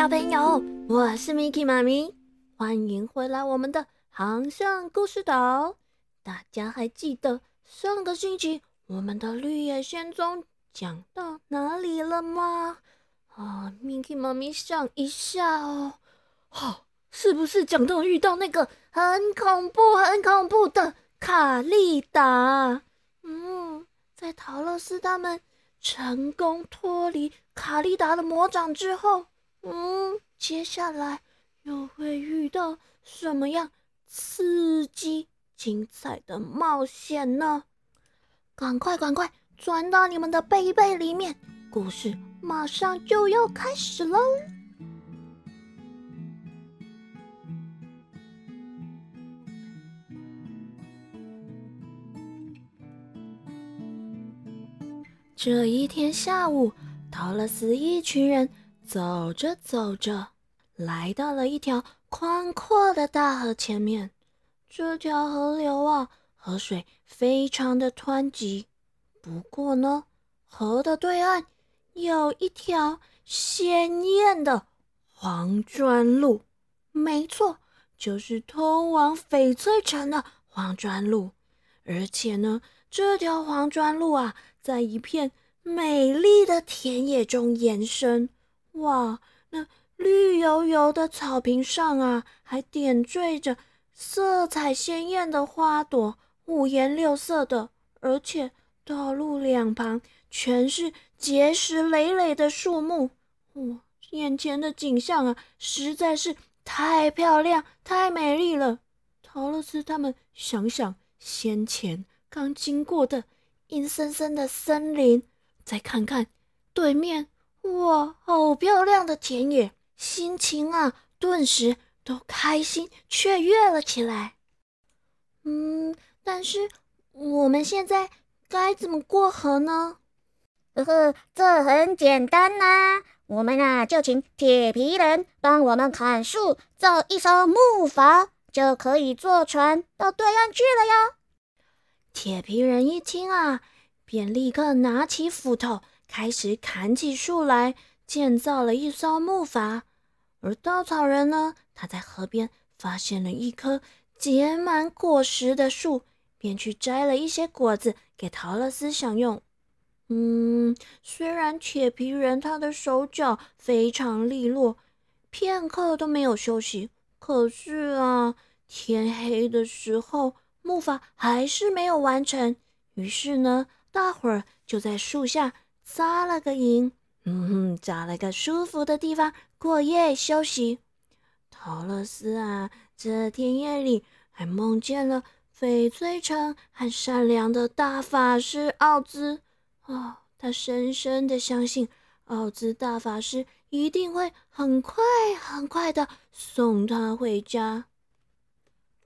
小朋友，我是 Miki 妈咪，欢迎回来我们的航向故事岛。大家还记得上个星期我们的绿野仙踪讲到哪里了吗？啊，Miki 妈咪想一下哦，好，是不是讲到遇到那个很恐怖、很恐怖的卡利达？嗯，在陶乐斯他们成功脱离卡利达的魔掌之后。嗯，接下来又会遇到什么样刺激、精彩的冒险呢？赶快、赶快钻到你们的背背里面，故事马上就要开始喽！这一天下午，陶乐斯一群人。走着走着，来到了一条宽阔的大河前面。这条河流啊，河水非常的湍急。不过呢，河的对岸有一条鲜艳的黄砖路。没错，就是通往翡翠城的黄砖路。而且呢，这条黄砖路啊，在一片美丽的田野中延伸。哇，那绿油油的草坪上啊，还点缀着色彩鲜艳的花朵，五颜六色的。而且道路两旁全是结实累累的树木。哇，眼前的景象啊，实在是太漂亮、太美丽了。陶乐斯他们想想先前刚经过的阴森森的森林，再看看对面。哇，好漂亮的田野，心情啊，顿时都开心雀跃了起来。嗯，但是我们现在该怎么过河呢？呵呵，这很简单呐，我们啊就请铁皮人帮我们砍树，造一艘木筏，就可以坐船到对岸去了哟。铁皮人一听啊，便立刻拿起斧头。开始砍起树来，建造了一艘木筏。而稻草人呢，他在河边发现了一棵结满果实的树，便去摘了一些果子给陶乐斯享用。嗯，虽然铁皮人他的手脚非常利落，片刻都没有休息，可是啊，天黑的时候，木筏还是没有完成。于是呢，大伙儿就在树下。扎了个营，嗯哼，找了个舒服的地方过夜休息。陶乐斯啊，这天夜里还梦见了翡翠城和善良的大法师奥兹。哦，他深深的相信奥兹大法师一定会很快很快的送他回家。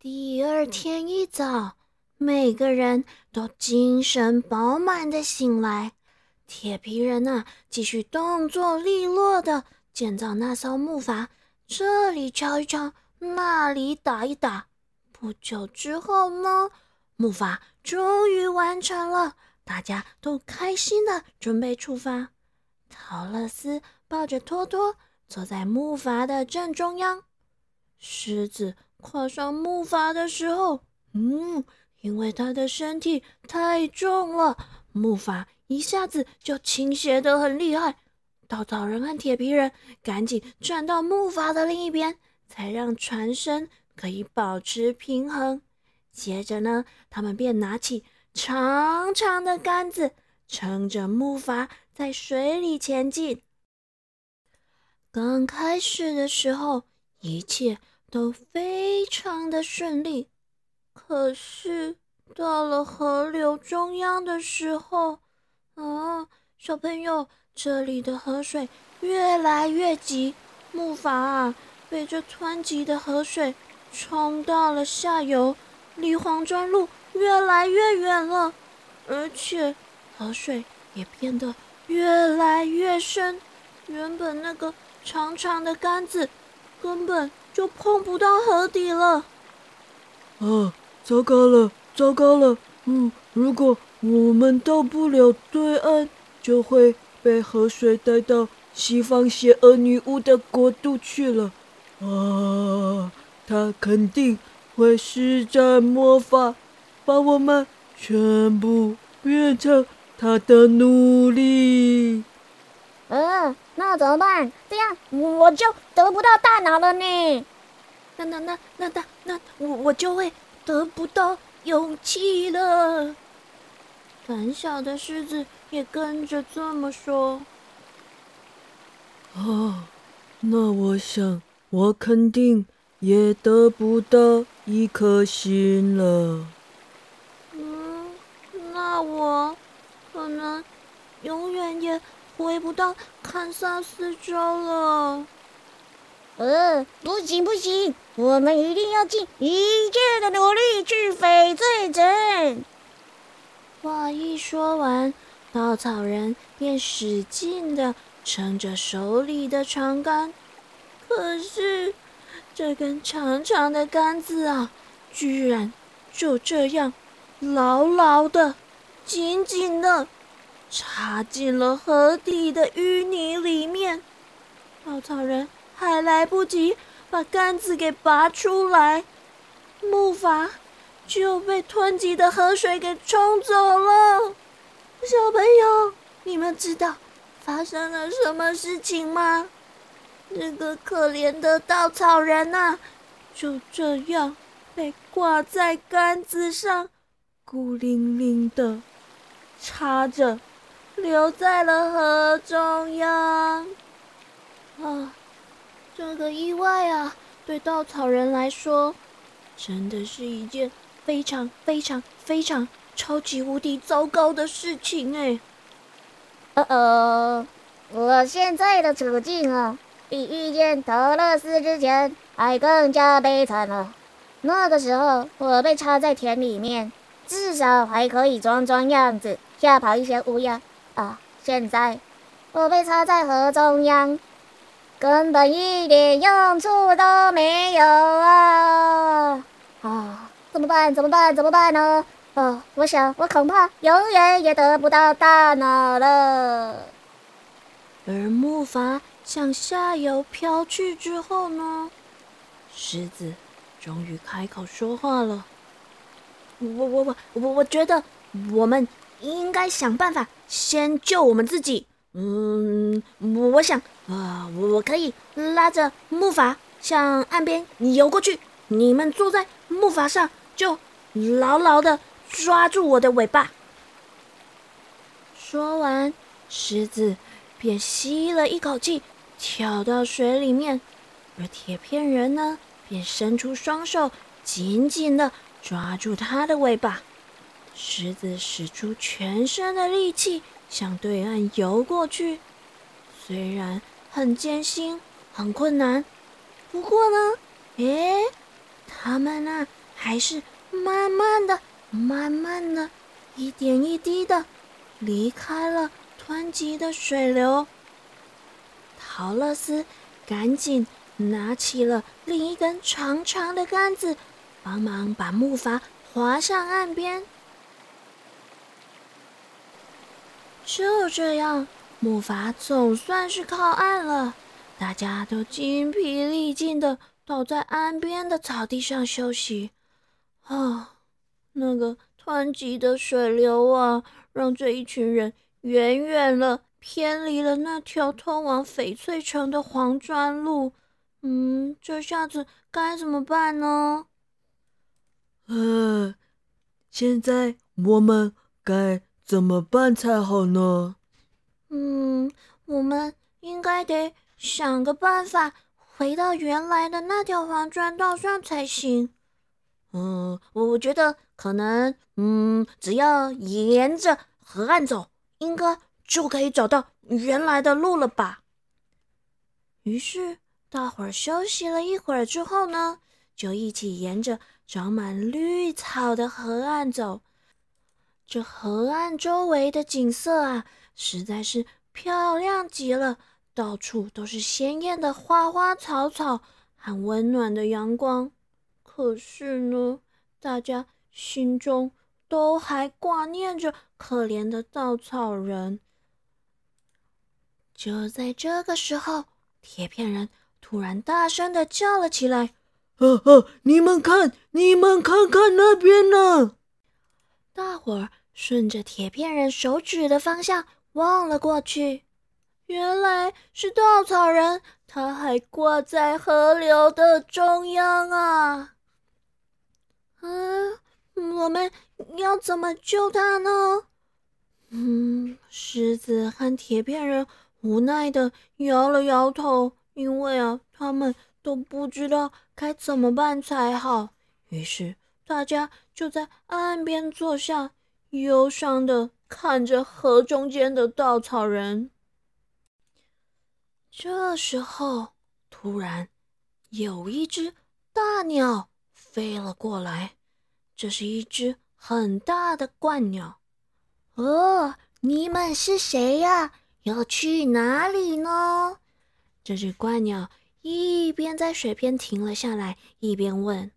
第二天一早，每个人都精神饱满的醒来。铁皮人呐，继续动作利落的建造那艘木筏，这里敲一敲，那里打一打。不久之后呢，木筏终于完成了，大家都开心的准备出发。陶乐斯抱着托托坐在木筏的正中央，狮子跨上木筏的时候，嗯，因为他的身体太重了，木筏。一下子就倾斜得很厉害，稻草人和铁皮人赶紧转到木筏的另一边，才让船身可以保持平衡。接着呢，他们便拿起长长的杆子，撑着木筏在水里前进。刚开始的时候，一切都非常的顺利，可是到了河流中央的时候，啊，小朋友，这里的河水越来越急，木筏啊被这湍急的河水冲到了下游，离黄砖路越来越远了，而且河水也变得越来越深，原本那个长长的杆子根本就碰不到河底了。啊，糟糕了，糟糕了！嗯，如果。我们到不了对岸，就会被河水带到西方邪恶女巫的国度去了。啊，她肯定会施展魔法，把我们全部变成她的奴隶。嗯，那怎么办？这样我就得不到大脑了呢。那那那那那那我我就会得不到勇气了。胆小的狮子也跟着这么说。啊，那我想我肯定也得不到一颗心了。嗯，那我可能永远也。回不到堪萨斯州了。呃，不行不行，我们一定要尽一切的努力去翡翠城。话一说完，稻草人便使劲的撑着手里的长杆。可是，这根长长的杆子啊，居然就这样牢牢的、紧紧的。插进了河底的淤泥里面，稻草人还来不及把杆子给拔出来，木筏就被湍急的河水给冲走了。小朋友，你们知道发生了什么事情吗？那个可怜的稻草人呐，就这样被挂在杆子上，孤零零的插着。留在了河中央。啊，这个意外啊，对稻草人来说，真的是一件非常非常非常超级无敌糟糕的事情哎。呃呃，我现在的处境啊，比遇见德勒斯之前还更加悲惨了。那个时候，我被插在田里面，至少还可以装装样子，吓跑一些乌鸦。啊！现在我被插在河中央，根本一点用处都没有啊！啊！怎么办？怎么办？怎么办呢？哦，我想我恐怕永远也得不到大脑了。而木筏向下游飘去之后呢？狮子终于开口说话了：“我我我我我觉得我们应该想办法。”先救我们自己。嗯，我我想啊，我可以拉着木筏向岸边游过去。你们坐在木筏上，就牢牢的抓住我的尾巴。说完，狮子便吸了一口气，跳到水里面，而铁片人呢，便伸出双手，紧紧的抓住它的尾巴。狮子使出全身的力气向对岸游过去，虽然很艰辛、很困难，不过呢，诶，他们呢还是慢慢的、慢慢的、一点一滴的离开了湍急的水流。陶乐斯赶紧拿起了另一根长长的杆子，帮忙把木筏划上岸边。就这样，木筏总算是靠岸了。大家都精疲力尽的倒在岸边的草地上休息。啊，那个湍急的水流啊，让这一群人远远的偏离了那条通往翡翠城的黄砖路。嗯，这下子该怎么办呢？呃，现在我们该。怎么办才好呢？嗯，我们应该得想个办法回到原来的那条黄砖道上才行。嗯，我觉得可能，嗯，只要沿着河岸走，应该就可以找到原来的路了吧。于是，大伙儿休息了一会儿之后呢，就一起沿着长满绿草的河岸走。这河岸周围的景色啊，实在是漂亮极了，到处都是鲜艳的花花草草和温暖的阳光。可是呢，大家心中都还挂念着可怜的稻草人。就在这个时候，铁片人突然大声的叫了起来：“呵呵，你们看，你们看看那边呢！”大伙儿顺着铁片人手指的方向望了过去，原来是稻草人，他还挂在河流的中央啊！嗯，我们要怎么救他呢？嗯，狮子和铁片人无奈的摇了摇头，因为啊，他们都不知道该怎么办才好。于是大家就在岸边坐下，忧伤的看着河中间的稻草人。这时候，突然有一只大鸟。飞了过来，这是一只很大的鹳鸟。哦，你们是谁呀？要去哪里呢？这只鹳鸟一边在水边停了下来，一边问：“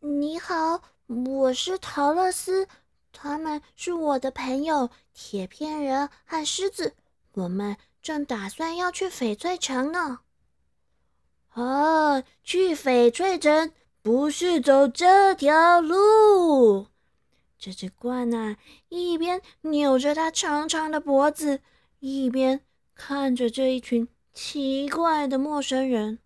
你好，我是陶乐斯，他们是我的朋友铁片人和狮子，我们正打算要去翡翠城呢。”哦，去翡翠城。不是走这条路。这只鹳啊，一边扭着它长长的脖子，一边看着这一群奇怪的陌生人。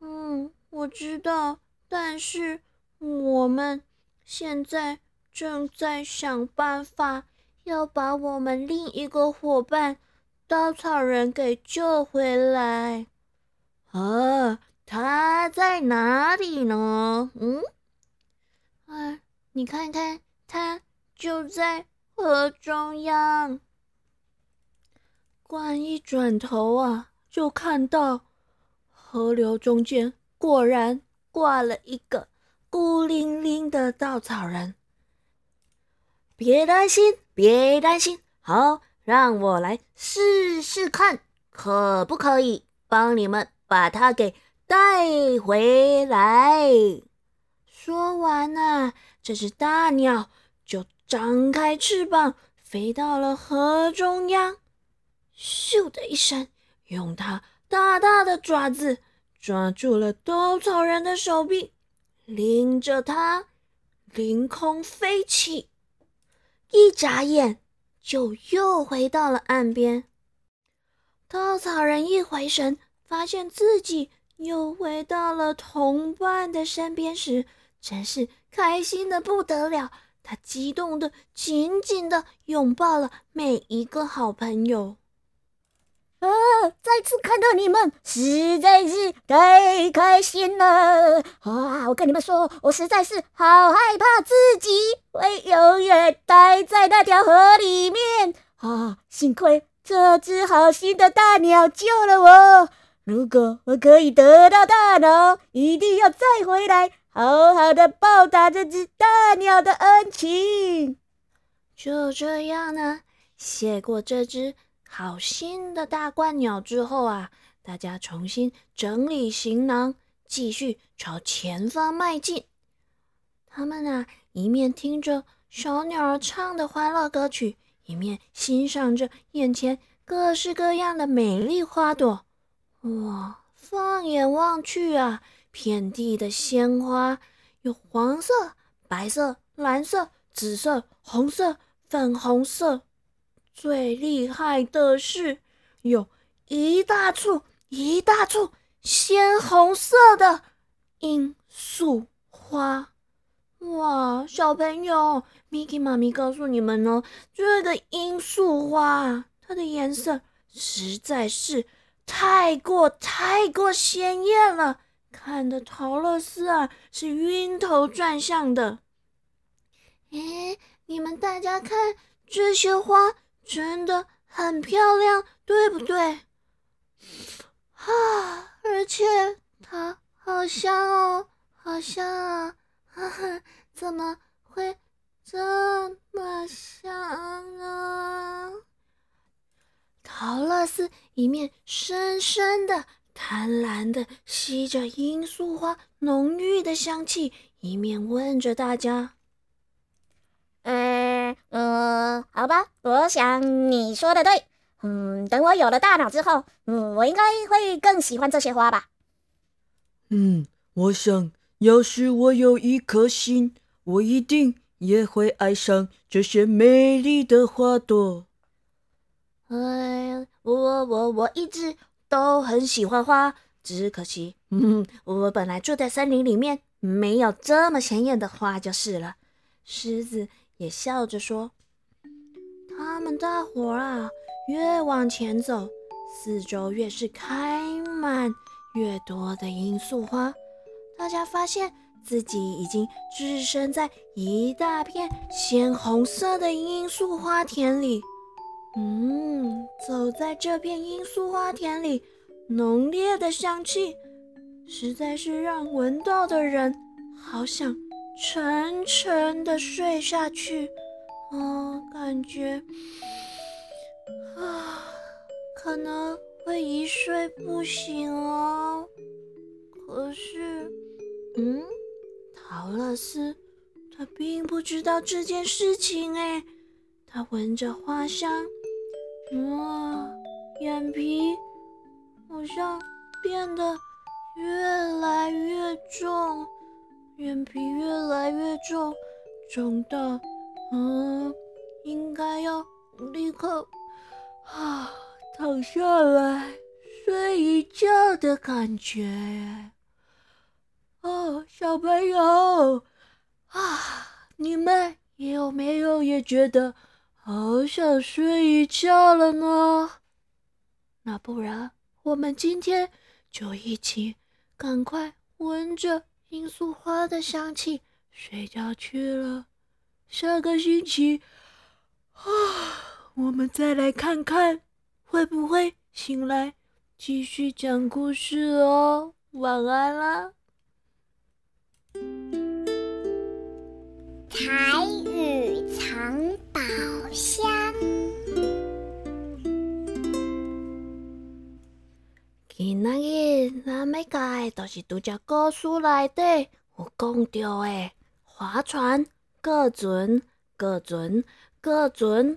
嗯，我知道，但是我们现在正在想办法，要把我们另一个伙伴稻草人给救回来。啊！他在哪里呢？嗯，啊，你看看，他就在河中央。关一转头啊，就看到河流中间果然挂了一个孤零零的稻草人。别担心，别担心，好，让我来试试看，可不可以帮你们把它给。带回来。说完呢，这只大鸟就张开翅膀，飞到了河中央。咻的一声，用它大大的爪子抓住了稻草人的手臂，拎着它凌空飞起。一眨眼，就又回到了岸边。稻草人一回神，发现自己。又回到了同伴的身边时，真是开心的不得了。他激动的紧紧的拥抱了每一个好朋友。啊！再次看到你们，实在是太开心了！啊！我跟你们说，我实在是好害怕自己会永远待在那条河里面。啊！幸亏这只好心的大鸟救了我。如果我可以得到大脑，一定要再回来，好好的报答这只大鸟的恩情。就这样呢，谢过这只好心的大鹳鸟之后啊，大家重新整理行囊，继续朝前方迈进。他们啊，一面听着小鸟儿唱的欢乐歌曲，一面欣赏着眼前各式各样的美丽花朵。哇！放眼望去啊，遍地的鲜花有黄色、白色、蓝色、紫色、红色、粉红色。最厉害的是，有一大簇一大簇鲜红色的罂粟花。哇！小朋友，Miki 妈咪告诉你们呢，这个罂粟花它的颜色实在是。太过太过鲜艳了，看的陶乐斯啊是晕头转向的。哎，你们大家看，这些花真的很漂亮，对不对？啊，而且它好香哦，好香啊！哈哈，怎么会这么香呢？陶乐斯一面深深的、贪婪的吸着罂粟花浓郁的香气，一面问着大家：“呃，呃，好吧，我想你说的对，嗯，等我有了大脑之后，嗯，我应该会更喜欢这些花吧。嗯，我想要是我有一颗心，我一定也会爱上这些美丽的花朵。哎，我我我我一直都很喜欢花，只可惜，嗯，我本来住在森林里面，没有这么显眼的花就是了。狮子也笑着说：“他们大伙儿啊，越往前走，四周越是开满越多的罂粟花。大家发现自己已经置身在一大片鲜红色的罂粟花田里。嗯，走在这片罂粟花田里，浓烈的香气实在是让闻到的人好想。”沉沉的睡下去，啊，感觉啊，可能会一睡不醒哦。可是，嗯，陶乐斯他并不知道这件事情哎。他闻着花香，啊，眼皮好像变得越来越重。眼皮越来越重，重到，嗯，应该要立刻啊躺下来睡一觉的感觉。哦，小朋友啊，你们有没有也觉得好想睡一觉了呢？那不然我们今天就一起赶快闻着。罂粟花的香气，睡觉去了。下个星期啊，我们再来看看会不会醒来，继续讲故事哦。晚安啦！彩雨箱。今日咱要讲的，就是拄只故事内底有讲到的划船、过船、过船、过船。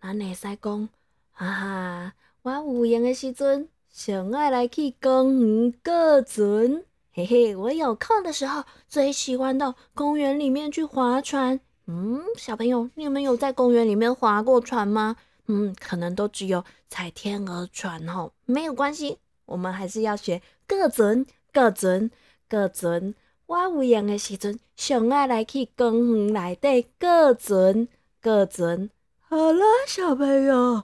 咱会使讲，哈哈，我有闲的时阵，上爱来去公园过船。嘿嘿，我有空的时候，最喜欢到公园里面去划船。嗯，小朋友，你们有在公园里面划过船吗？嗯，可能都只有踩天鹅船吼，没有关系。我们还是要学各准各准各准。我有闲的时阵，上爱来去公园内底各准各准。好了，小朋友，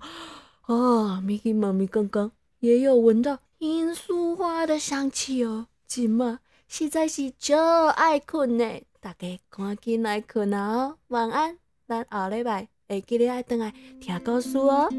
哦，咪咪妈咪刚刚也有闻到罂粟花的香气哦。今嘛实在是超爱困呢，大家赶紧来困啊！晚安，咱后礼拜会记得爱回来听故事哦。